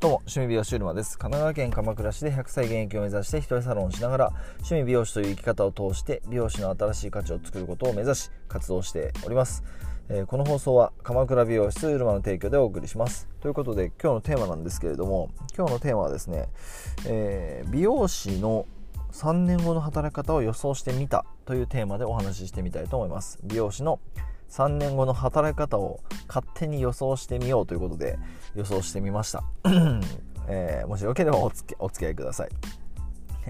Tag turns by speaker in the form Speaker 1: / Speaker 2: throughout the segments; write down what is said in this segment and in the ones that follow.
Speaker 1: どうも、趣味美容師うるまです。神奈川県鎌倉市で100歳現役を目指して一人サロンをしながら、趣味美容師という生き方を通して美容師の新しい価値を作ることを目指し活動しております。えー、この放送は鎌倉美容室うるまの提供でお送りします。ということで、今日のテーマなんですけれども、今日のテーマはですね、えー、美容師の3年後の働き方を予想してみたというテーマでお話ししてみたいと思います。美容師の3年後の働き方を勝手に予想してみようということで予想してみました、えー、もしよければお付き合いください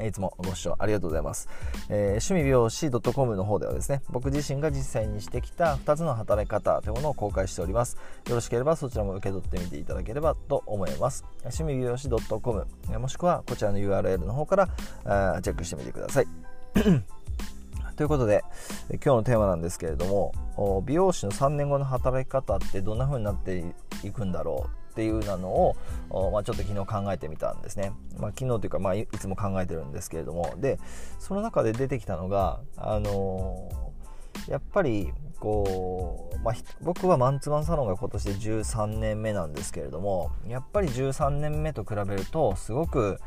Speaker 1: いつもご視聴ありがとうございます。えー、趣味美容師 .com の方ではですね、僕自身が実際にしてきた2つの働き方というものを公開しております。よろしければそちらも受け取ってみていただければと思います。趣味美容師 .com もしくはこちらの URL の方からチェックしてみてください。ということで今日のテーマなんですけれども美容師の3年後の働き方ってどんな風になっていくんだろうっていうなのを、まあ、ちょっと昨日考えてみたんですね、まあ、昨日というか、まあ、いつも考えてるんですけれども。でその中で出てきたのがあのー、やっぱりこう、まあ、僕はマンツーマンサロンが今年で13年目なんですけれどもやっぱり13年目と比べるとすごく、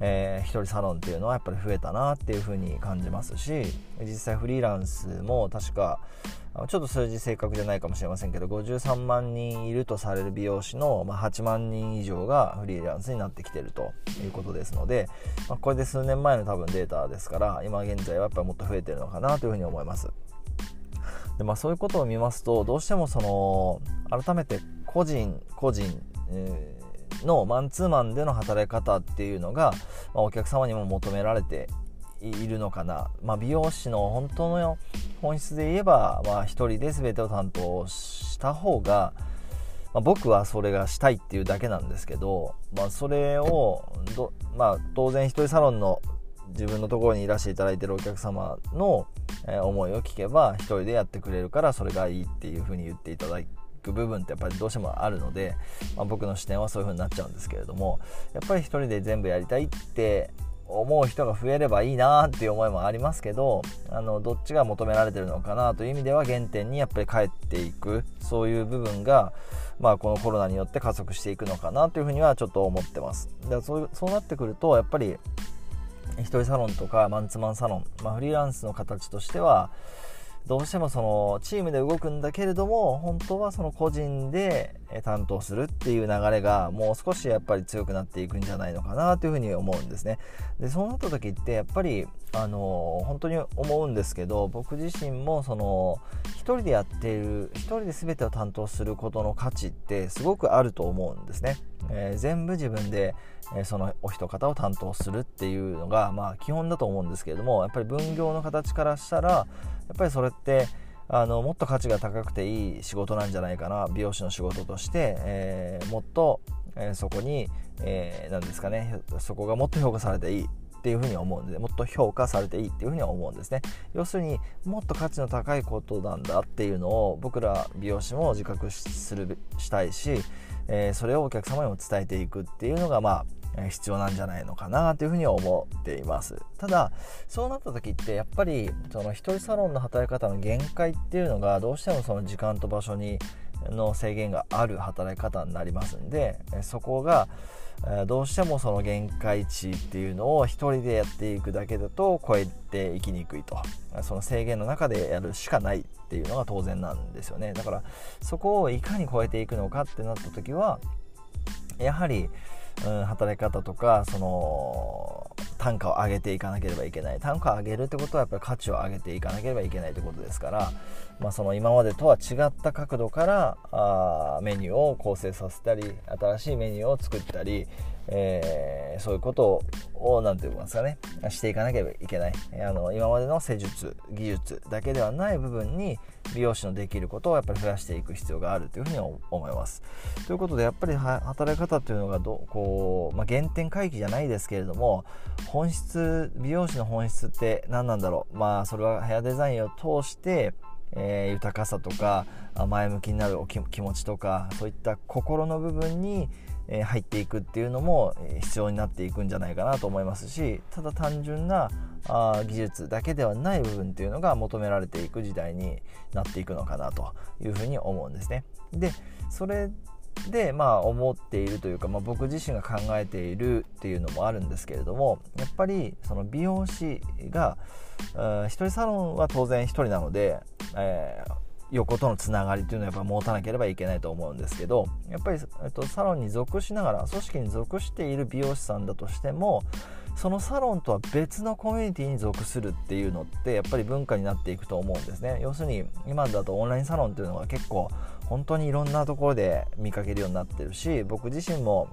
Speaker 1: えー、一人サロンっていうのはやっぱり増えたなっていうふうに感じますし実際フリーランスも確かちょっと数字正確じゃないかもしれませんけど53万人いるとされる美容師のま8万人以上がフリーランスになってきてるということですので、まあ、これで数年前の多分データですから今現在はやっぱりもっと増えてるのかなというふうに思います。でまあ、そういうことを見ますとどうしてもその改めて個人個人、えー、のマンツーマンでの働き方っていうのが、まあ、お客様にも求められているのかな、まあ、美容師の本当の本質で言えば、まあ、一人で全てを担当した方が、まあ、僕はそれがしたいっていうだけなんですけど、まあ、それをまあ、当然一人サロンの自分のところにいらしていただいてるお客様の、え思いを聞けば一人でやってくれるからそれがいいっていうふうに言っていただく部分ってやっぱりどうしてもあるので、まあ、僕の視点はそういう風になっちゃうんですけれどもやっぱり一人で全部やりたいって思う人が増えればいいなっていう思いもありますけどあのどっちが求められてるのかなという意味では原点にやっぱり帰っていくそういう部分が、まあ、このコロナによって加速していくのかなというふうにはちょっと思ってます。だからそうそうなってくるとやっぱり一人サロンとかマンツーマンサロン、まあ、フリーランスの形としてはどうしてもそのチームで動くんだけれども本当はその個人で担当するっていう流れがもう少しやっぱり強くなっていくんじゃないのかなというふうに思うんですね。でそうなった時ってやっぱりあの本当に思うんですけど僕自身もその一人でやっている一人で全てを担当することの価値ってすごくあると思うんですね、えー、全部自分で、えー、そのお一方を担当するっていうのがまあ基本だと思うんですけれどもやっぱり分業の形からしたらやっぱりそれってあのもっと価値が高くていい仕事なんじゃないかな。美容師の仕事として、えー、もっと、えー、そこに、えー、何ですかね。そこがもっと評価されていいっていうふうに思うんでもっと評価されていいっていうふうには思うんですね。要するにもっと価値の高いことなんだっていうのを僕ら美容師も自覚するしたいし、えー、それをお客様にも伝えていくっていうのがまあ必要なんじゃないのかなというふうに思っています。ただそうなった時ってやっぱりその一人サロンの働き方の限界っていうのがどうしてもその時間と場所にの制限がある働き方になりますんでそこがどうしてもその限界値っていうのを一人でやっていくだけだと超えていきにくいと。その制限の中でやるしかないっていうのが当然なんですよね。だからそこをいかに超えていくのかってなった時はやはりうん、働き方とかその単価を上げていかなければいけない。単価を上げるってことはやっぱり価値を上げていかなければいけないってことですから、まあ、その今までとは違った角度からあメニューを構成させたり新しいメニューを作ったり、えー、そういうことを何て言いますかねしていかなければいけないあの今までの施術技術だけではない部分に美容師のできることをやっぱり増やしていく必要があるというふうに思います。ということでやっぱり働き方というのがどこう、まあ、原点回帰じゃないですけれども本質美容師の本質って何なんだろうまあそれはヘアデザインを通してえー、豊かさとか前向きになる気持ちとかそういった心の部分に、え入っていくっていうのも必要になっていくんじゃないかなと思いますしただ単純なあ技術だけではない部分っていうのが求められていく時代になっていくのかなというふうに思うんですね。でそれでまあ思っているというか、まあ、僕自身が考えているっていうのもあるんですけれどもやっぱりその美容師が1人サロンは当然1人なので、えー、横とのつながりというのはやっぱ持たなければいけないと思うんですけどやっぱり、えっと、サロンに属しながら組織に属している美容師さんだとしてもそのサロンとは別のコミュニティに属するっていうのってやっぱり文化になっていくと思うんですね。要するに今だとオンラインサロンっていうのが結構本当にいろんなところで見かけるようになってるし僕自身も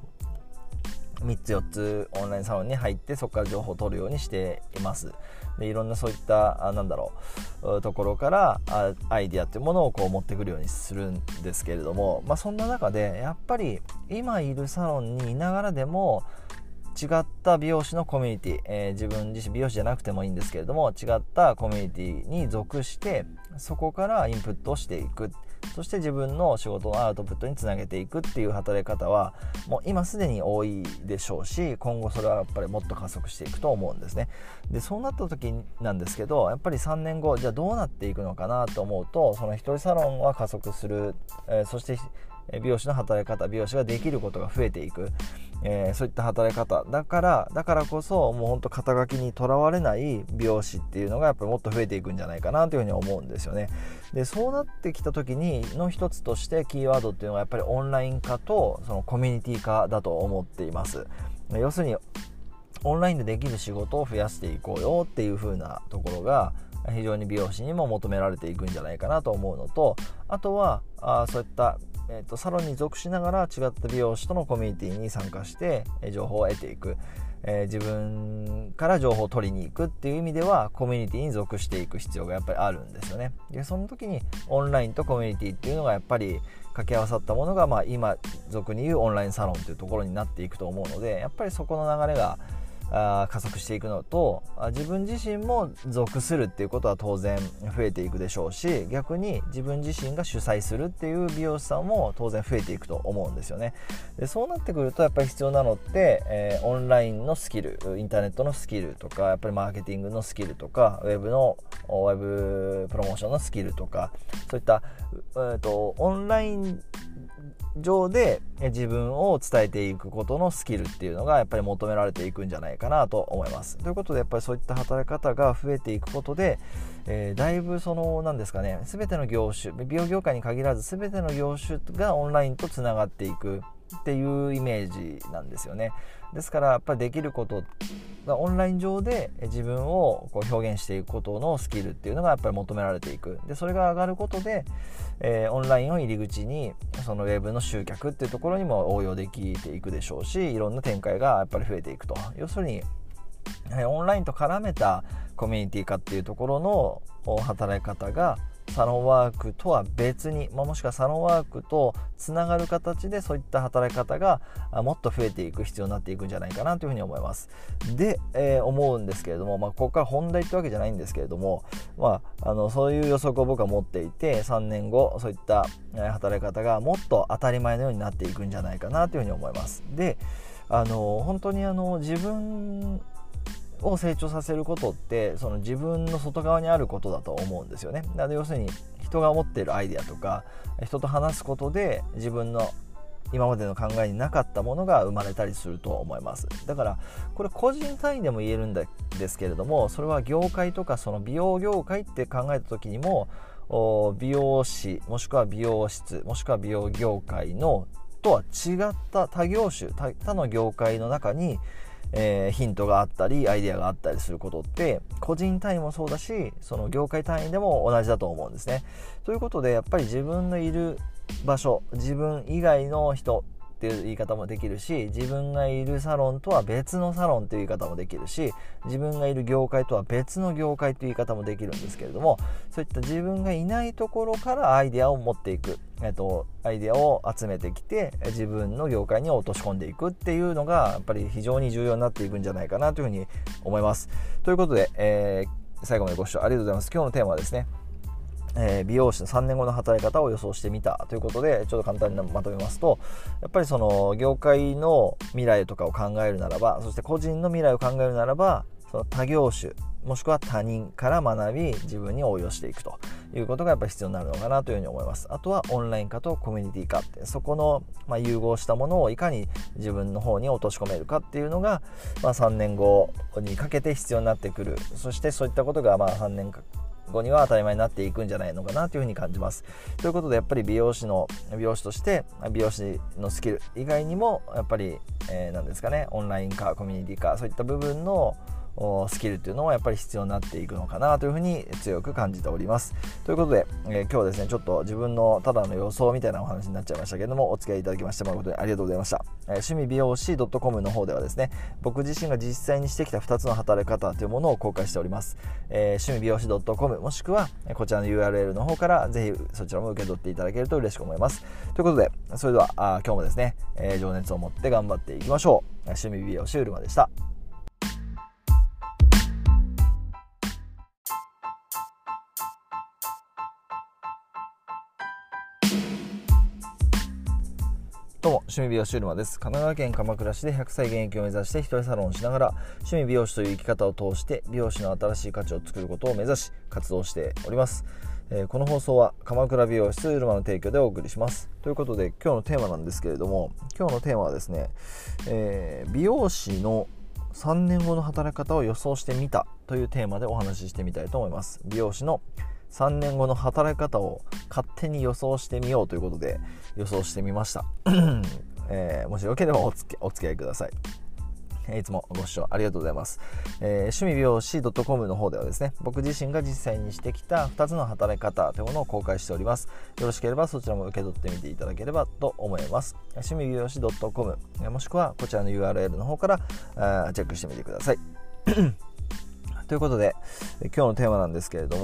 Speaker 1: 3つ4つオンラインサロンに入ってそこから情報を取るようにしています。でいろんなそういったあなんだろうところからあアイディアっていうものをこう持ってくるようにするんですけれども、まあ、そんな中でやっぱり今いるサロンにいながらでも違った美容師のコミュニティ、えー、自分自身美容師じゃなくてもいいんですけれども違ったコミュニティに属してそこからインプットをしていく。そして自分の仕事のアウトプットにつなげていくっていう働き方はもう今すでに多いでしょうし今後それはやっぱりもっと加速していくと思うんですね。でそうなった時なんですけどやっぱり3年後じゃあどうなっていくのかなと思うとその一人サロンは加速する、えー、そして美容師の働き方美容師ができることが増えていく。えー、そういった働き方だからだからこそもうほんと肩書きにとらわれない美容師っていうのがやっぱりもっと増えていくんじゃないかなというふうに思うんですよね。でそうなってきた時にの一つとしてキーワードっていうのはやっぱりオンライン化とそのコミュニティ化だと思っています。要するにオンラインでできる仕事を増やしていこうよっていう風なところが非常に美容師にも求められていくんじゃないかなと思うのとあとはあそういったえーと、サロンに属しながら違った美容師とのコミュニティに参加して、え情報を得ていく、えー、自分から情報を取りに行くっていう意味ではコミュニティに属していく必要がやっぱりあるんですよね。でその時にオンラインとコミュニティっていうのがやっぱり掛け合わさったものが、まあ、今俗に言うオンラインサロンというところになっていくと思うのでやっぱりそこの流れがあ加速していくのと自分自身も属するっていうことは当然増えていくでしょうし逆に自分自身が主催するっていう美容師さんも当然増えていくと思うんですよね。でそうなってくるとやっぱり必要なのって、えー、オンラインのスキルインターネットのスキルとかやっぱりマーケティングのスキルとかウェブのウェブプロモーションのスキルとかそういった、えーとオンライン上で自分を伝えていくことのスキルっていうのがやっぱり求められていくんじゃないかなと思います。ということでやっぱりそういった働き方が増えていくことで、えー、だいぶその何ですかね全ての業種美容業界に限らず全ての業種がオンラインとつながっていくっていうイメージなんですよね。ですからやっぱりできることオンライン上で自分をこう表現していくことのスキルっていうのがやっぱり求められていくでそれが上がることで、えー、オンラインを入り口にそのウェブの集客っていうところにも応用できていくでしょうしいろんな展開がやっぱり増えていくと要するにオンラインと絡めたコミュニティ化っていうところの働き方がサロンワークとは別に、まあ、もしくはサロンワークとつながる形でそういった働き方がもっと増えていく必要になっていくんじゃないかなというふうに思います。で、えー、思うんですけれども、まあ、ここから本題ってわけじゃないんですけれども、まあ、あのそういう予測を僕は持っていて3年後そういった働き方がもっと当たり前のようになっていくんじゃないかなというふうに思います。であの本当にあの自分を成長させることってその自分の外側にあることだと思うんですよね。なので要するに人が持っているアイデアとか人と話すことで自分の今までの考えになかったものが生まれたりすると思いますだからこれ個人単位でも言えるんですけれどもそれは業界とかその美容業界って考えた時にも美容師もしくは美容室もしくは美容業界のとは違った他業種他の業界の中にえー、ヒントがあったりアイデアがあったりすることって個人単位もそうだしその業界単位でも同じだと思うんですね。ということでやっぱり自分のいる場所自分以外の人っていう言い方もできるし自分がいるサロンとは別のサロンという言い方もできるし自分がいる業界とは別の業界という言い方もできるんですけれどもそういった自分がいないところからアイデアを持っていく、えっと、アイデアを集めてきて自分の業界に落とし込んでいくっていうのがやっぱり非常に重要になっていくんじゃないかなというふうに思います。ということで、えー、最後までご視聴ありがとうございます。今日のテーマはですねえ、美容師の3年後の働き方を予想してみた。ということでちょっと簡単にまとめますとやっぱりその業界の未来とかを考えるならばそして個人の未来を考えるならばその他業種もしくは他人から学び自分に応用していくと。いうことがやっぱり必要になるのかなというふうに思います。あとはオンライン化とコミュニティ化ってそこの、ま、融合したものをいかに自分の方に落とし込めるかっていうのが、まあ、3年後にかけて必要になってくる。そしてそういったことがまあ3年後には当たり前になっていくんじゃないのかなというふうに感じます。ということでやっぱり美容師の美容師として美容師のスキル以外にもやっぱり、えー、何ですかねオンライン化コミュニティ化そういった部分のスキルっていうのはやっぱり必要になっていくのかなというふうに強く感じております。ということで、えー、今日はですねちょっと自分のただの予想みたいなお話になっちゃいましたけれどもお付き合いいただきまして誠にありがとうございました、えー、趣味美容師 .com の方ではですね僕自身が実際にしてきた2つの働き方というものを公開しております、えー、趣味美容師 .com もしくはこちらの URL の方からぜひそちらも受け取っていただけると嬉しく思います。ということでそれではあ今日もですね、え情熱を持って頑張っていきましょう。趣味美容師うるまでした。どうも、趣味美容師うるまです。神奈川県鎌倉市で100歳現役を目指して一人サロンをしながら、趣味美容師という生き方を通して美容師の新しい価値を作ることを目指し、活動しております。えー、この放送は鎌倉美容室うるまの提供でお送りします。ということで、今日のテーマなんですけれども、今日のテーマはですね、えー、美容師の3年後の働き方を予想してみたというテーマでお話ししてみたいと思います。美容師の3年後の働き方を勝手に予想してみようということで予想してみました、えー、もしよければお付き合いくださいいつもご視聴ありがとうございます。えー、趣味美容師 .com の方ではですね、僕自身が実際にしてきた2つの働き方というものを公開しております。よろしければそちらも受け取ってみていただければと思います。趣味美容師 .com もしくはこちらの URL の方からチェックしてみてください。ということで今日のテーマなんですけれど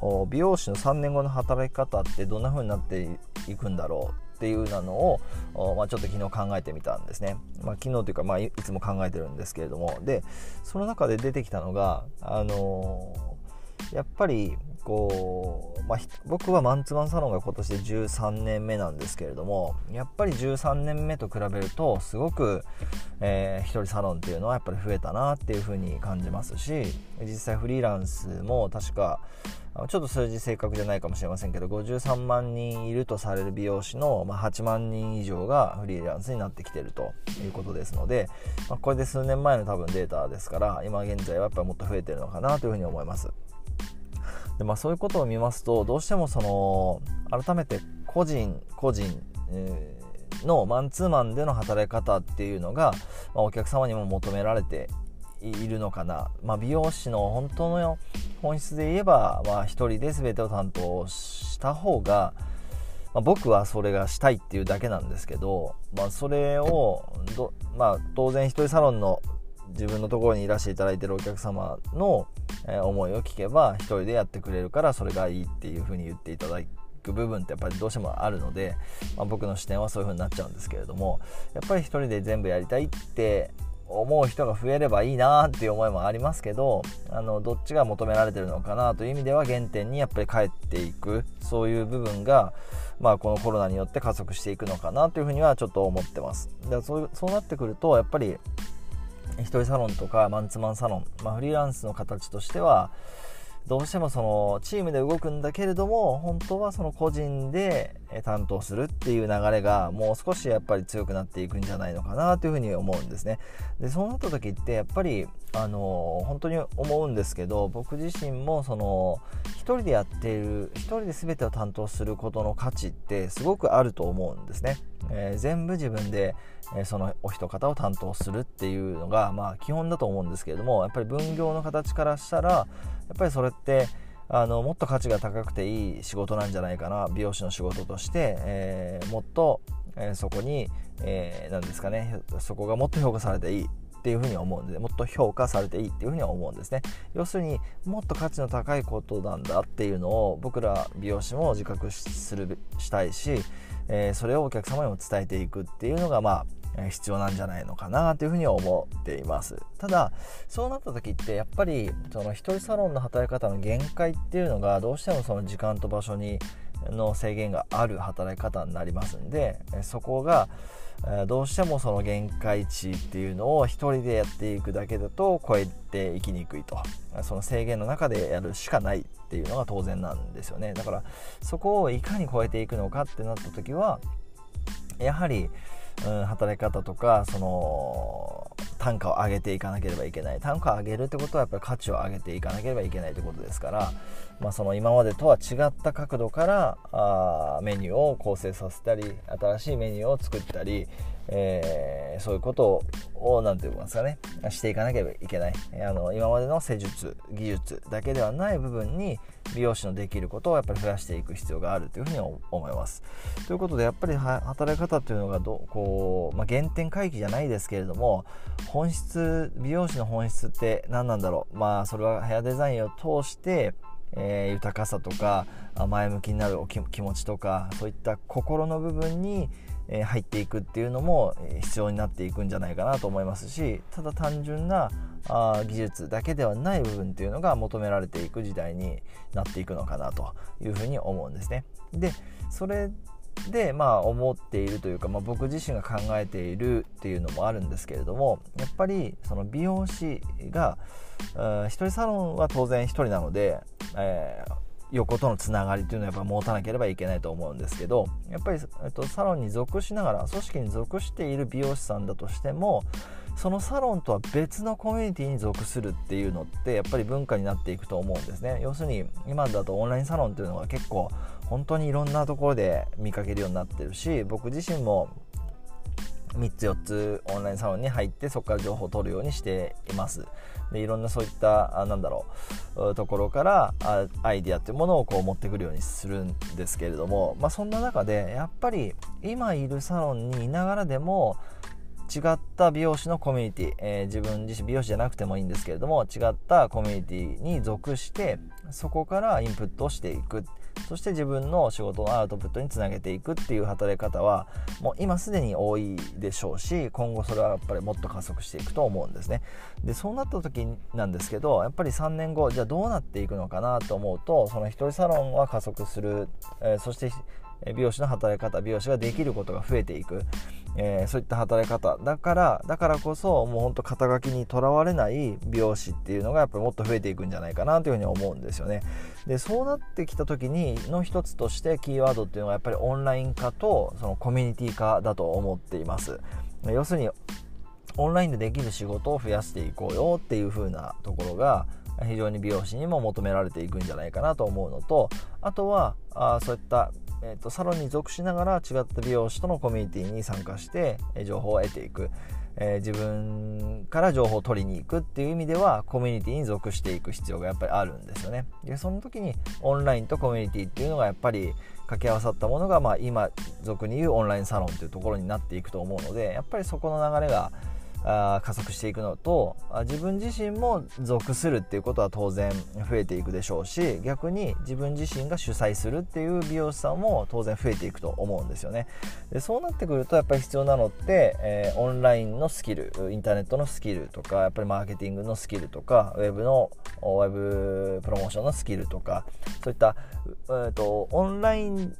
Speaker 1: も美容師の3年後の働き方ってどんな風になっていくんだろうっていうのを、まあ、ちょっと昨日考えてみたんですね、まあ、昨日というか、まあ、いつも考えてるんですけれども。でその中で出てきたのがあの、やっぱりこう、まあ、僕はマンツーマンサロンが今年で13年目なんですけれどもやっぱり13年目と比べるとすごく、えー、一人サロンっていうのはやっぱり増えたなっていうふうに感じますし実際フリーランスも確かちょっと数字正確じゃないかもしれませんけど53万人いるとされる美容師の、まあ、8万人以上がフリーランスになってきてるということですので、まあ、これで数年前の多分データですから今現在はやっぱりもっと増えてるのかなというふうに思います。でまあ、そういうことを見ますとどうしてもその改めて個人個人、えー、のマンツーマンでの働き方っていうのが、まあ、お客様にも求められているのかな、まあ、美容師の本当の本質で言えば、まあ、一人で全てを担当した方が、まあ、僕はそれがしたいっていうだけなんですけど、まあ、それをまあ、当然一人サロンの自分のところにいらしていただいてるお客様の、え思いを聞けば一人でやってくれるからそれがいいっていうふうに言っていただく部分ってやっぱりどうしてもあるので、まあ、僕の視点はそういう風になっちゃうんですけれどもやっぱり一人で全部やりたいって思う人が増えればいいなっていう思いもありますけどあのどっちが求められてるのかなという意味では原点にやっぱり帰っていくそういう部分が、まあ、このコロナによって加速していくのかなというふうにはちょっと思ってます。だそうそうなってくるとやっぱり一人サロンとかマンツーマンサロン、まあ、フリーランスの形としてはどうしてもそのチームで動くんだけれども本当はその個人で担当するっていう流れがもう少しやっぱり強くなっていくんじゃないのかなというふうに思うんですね。でそうなった時ってやっぱりあの本当に思うんですけど僕自身もその一人でやっている一人で全てを担当することの価値ってすごくあると思うんですね、えー、全部自分でえそのお一方を担当するっていうのが、まあ、基本だと思うんですけれどもやっぱり分業の形からしたらやっぱりそれってあのもっと価値が高くていい仕事なんじゃないかな美容師の仕事として、えー、もっと、えー、そこに、えー、なんですかねそこがもっと評価されていいっていうふうに思うんでもっと評価されていいっていうふうには思うんですね。要するにもっと価値の高いことなんだっていうのを僕ら美容師も自覚するしたいし、えー、それをお客様にも伝えていくっていうのがまあ必要なんじゃないのかなというふうに思っています。ただそうなった時ってやっぱりその一人サロンの働き方の限界っていうのがどうしてもその時間と場所にの制限がある働き方になりますんでそこがどうしてもその限界値っていうのを一人でやっていくだけだと超えていきにくいと。その制限の中でやるしかないっていうのが当然なんですよね。だからそこをいかに超えていくのかってなった時はやはり、うん、働き方とかその単価を上げていかなければいけない。単価を上げるってことはやっぱり価値を上げていかなければいけないってことですから、まあ、その今までとは違った角度からあメニューを構成させたり新しいメニューを作ったり、えー、そういうことを何て言いますかね。していかなければいけない。あの今までの施術技術だけではない部分に美容師のできることをやっぱり増やしていく必要があるというふうに思います。ということでやっぱり働き方というのがどこう、まあ、原点回帰じゃないですけれども本質美容師の本質って何なんだろう。まあそれはヘアデザインを通してえー、豊かさとか前向きになる気持ちとかそういった心の部分にえ入っていくっていうのも必要になっていくんじゃないかなと思いますしただ単純なあ技術だけではない部分っていうのが求められていく時代になっていくのかなというふうに思うんですね。でそれでまあ思っているというか、まあ、僕自身が考えているっていうのもあるんですけれどもやっぱりその美容師が一人サロンは当然一人なので、えー横とのつながりというのはやっぱ持たなければいけないと思うんですけどやっぱり、えっと、サロンに属しながら組織に属している美容師さんだとしてもそのサロンとは別のコミュニティに属するっていうのってやっぱり文化になっていくと思うんですね。要するに今だとオンラインサロンっていうのが結構本当にいろんなところで見かけるようになってるし僕自身も3つ4つオンラインサロンに入ってそこから情報を取るようにしています。でいろんなそういったあなんだろうところからあアイディアっていうものをこう持ってくるようにするんですけれども、まあ、そんな中でやっぱり今いるサロンにいながらでも違った美容師のコミュニティ、えー、自分自身美容師じゃなくてもいいんですけれども違ったコミュニティに属してそこからインプットをしていく。そして自分の仕事のアウトプットにつなげていくっていう働き方はもう今すでに多いでしょうし今後それはやっぱりもっと加速していくと思うんですね。でそうなった時なんですけどやっぱり3年後じゃあどうなっていくのかなと思うとその一人サロンは加速する、えー、そして美容師の働き方美容師ができることが増えていく。えー、そういった働き方だからだからこそもうほんと肩書きにとらわれない美容師っていうのがやっぱりもっと増えていくんじゃないかなというふうに思うんですよね。でそうなってきた時にの一つとしてキーワードっていうのはやっぱりオンライン化とそのコミュニティ化だと思っています。要するにオンラインでできる仕事を増やしていこうよっていう風なところが非常に美容師にも求められていくんじゃないかなと思うのとあとはあそういったえーと、サロンに属しながら違った美容師とのコミュニティに参加して、え情報を得ていく、えー、自分から情報を取りに行くっていう意味ではコミュニティに属していく必要がやっぱりあるんですよね。でその時にオンラインとコミュニティっていうのがやっぱり掛け合わさったものが、まあ、今俗に言うオンラインサロンというところになっていくと思うのでやっぱりそこの流れがあ加速していくのと自分自身も属するっていうことは当然増えていくでしょうし逆に自分自身が主催するっていう美容師さんも当然増えていくと思うんですよね。でそうなってくるとやっぱり必要なのって、えー、オンラインのスキルインターネットのスキルとかやっぱりマーケティングのスキルとかウェブのウェブプロモーションのスキルとかそういった、えーとオンライン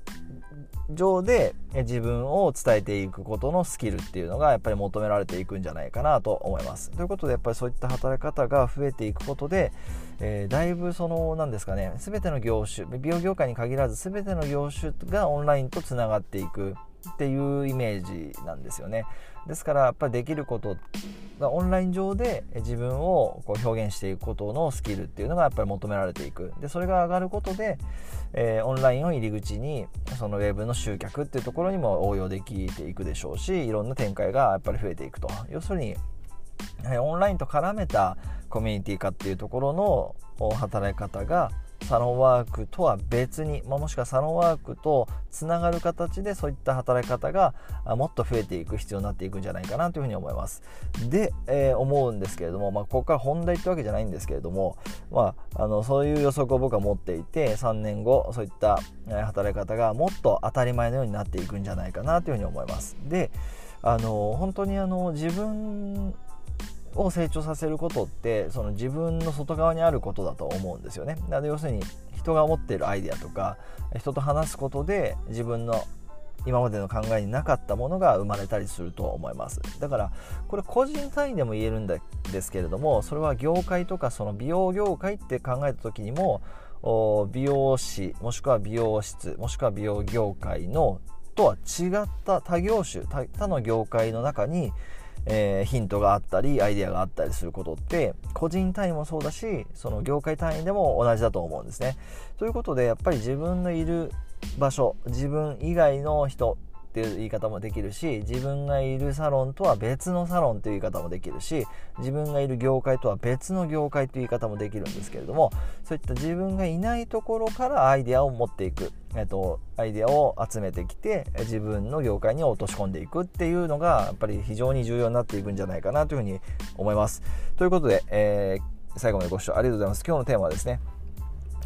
Speaker 1: 上で自分を伝えていくことのスキルっていうのがやっぱり求められていくんじゃないかなと思います。ということでやっぱりそういった働き方が増えていくことで、えー、だいぶその何ですかね全ての業種美容業界に限らず全ての業種がオンラインとつながっていくっていうイメージなんですよね。ですからやっぱりできることがオンライン上で自分をこう表現していくことのスキルっていうのがやっぱり求められていくでそれが上がることで、えー、オンラインを入り口にそのウェブの集客っていうところにも応用できていくでしょうしいろんな展開がやっぱり増えていくと要するにオンラインと絡めたコミュニティ化っていうところの働き方がサロンワークとは別に、まあ、もしくはサロンワークとつながる形でそういった働き方がもっと増えていく必要になっていくんじゃないかなというふうに思います。で、えー、思うんですけれども、まあ、ここから本題ってわけじゃないんですけれども、まあ、あのそういう予測を僕は持っていて3年後そういった働き方がもっと当たり前のようになっていくんじゃないかなというふうに思います。であの本当にあの自分を成長させることってその自分の外側にあることだと思うんですよね。なので要するに人が持っているアイデアとか人と話すことで自分の今までの考えになかったものが生まれたりすると思いますだからこれ個人単位でも言えるんですけれどもそれは業界とかその美容業界って考えた時にも美容師もしくは美容室もしくは美容業界のとは違った他業種他の業界の中にえー、ヒントがあったりアイデアがあったりすることって個人単位もそうだしその業界単位でも同じだと思うんですね。ということでやっぱり自分のいる場所自分以外の人っていう言い方もできるし自分がいるサロンとは別のサロンという言い方もできるし自分がいる業界とは別の業界という言い方もできるんですけれどもそういった自分がいないところからアイデアを持っていく、えっと、アイデアを集めてきて自分の業界に落とし込んでいくっていうのがやっぱり非常に重要になっていくんじゃないかなというふうに思います。ということで、えー、最後までご視聴ありがとうございます。今日のテーマはですね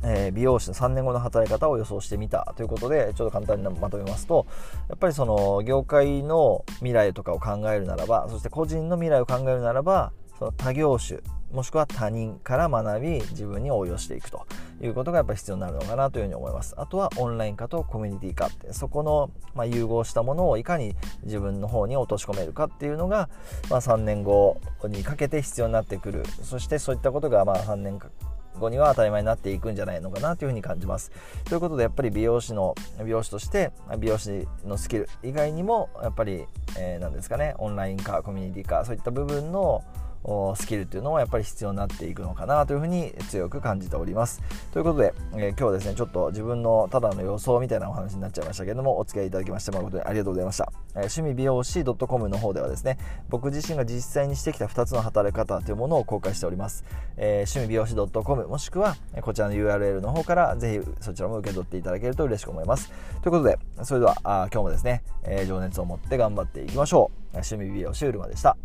Speaker 1: え、美容師の3年後の働き方を予想してみた。ということでちょっと簡単にまとめますとやっぱりその業界の未来とかを考えるならばそして個人の未来を考えるならばその他業種もしくは他人から学び自分に応用していくと。いうことがやっぱり必要になるのかなというふうに思います。あとはオンライン化とコミュニティ化ってそこの、ま融合したものをいかに自分の方に落とし込めるかっていうのが、まあ、3年後にかけて必要になってくる。そしてそういったことがまあ3年後には当たり前になっていくんじゃないのかなというふうに感じます。ということでやっぱり美容師の美容師として美容師のスキル以外にもやっぱり、えー、ですかねオンライン化コミュニティ化そういった部分のスキルっていうのはやっぱり必要になっていくのかなというふうに強く感じております。ということで、えー、今日はですねちょっと自分のただの予想みたいなお話になっちゃいましたけれどもお付き合いいただきまして誠にありがとうございました。えー、趣味美容師 .com の方ではですね僕自身が実際にしてきた2つの働き方というものを公開しております。えー、趣味美容師 .com もしくはこちらの URL の方からぜひそちらも受け取っていただけると嬉しく思います。ということでそれではあ今日もですね、え情熱を持って頑張っていきましょう。趣味美容師うるまでした。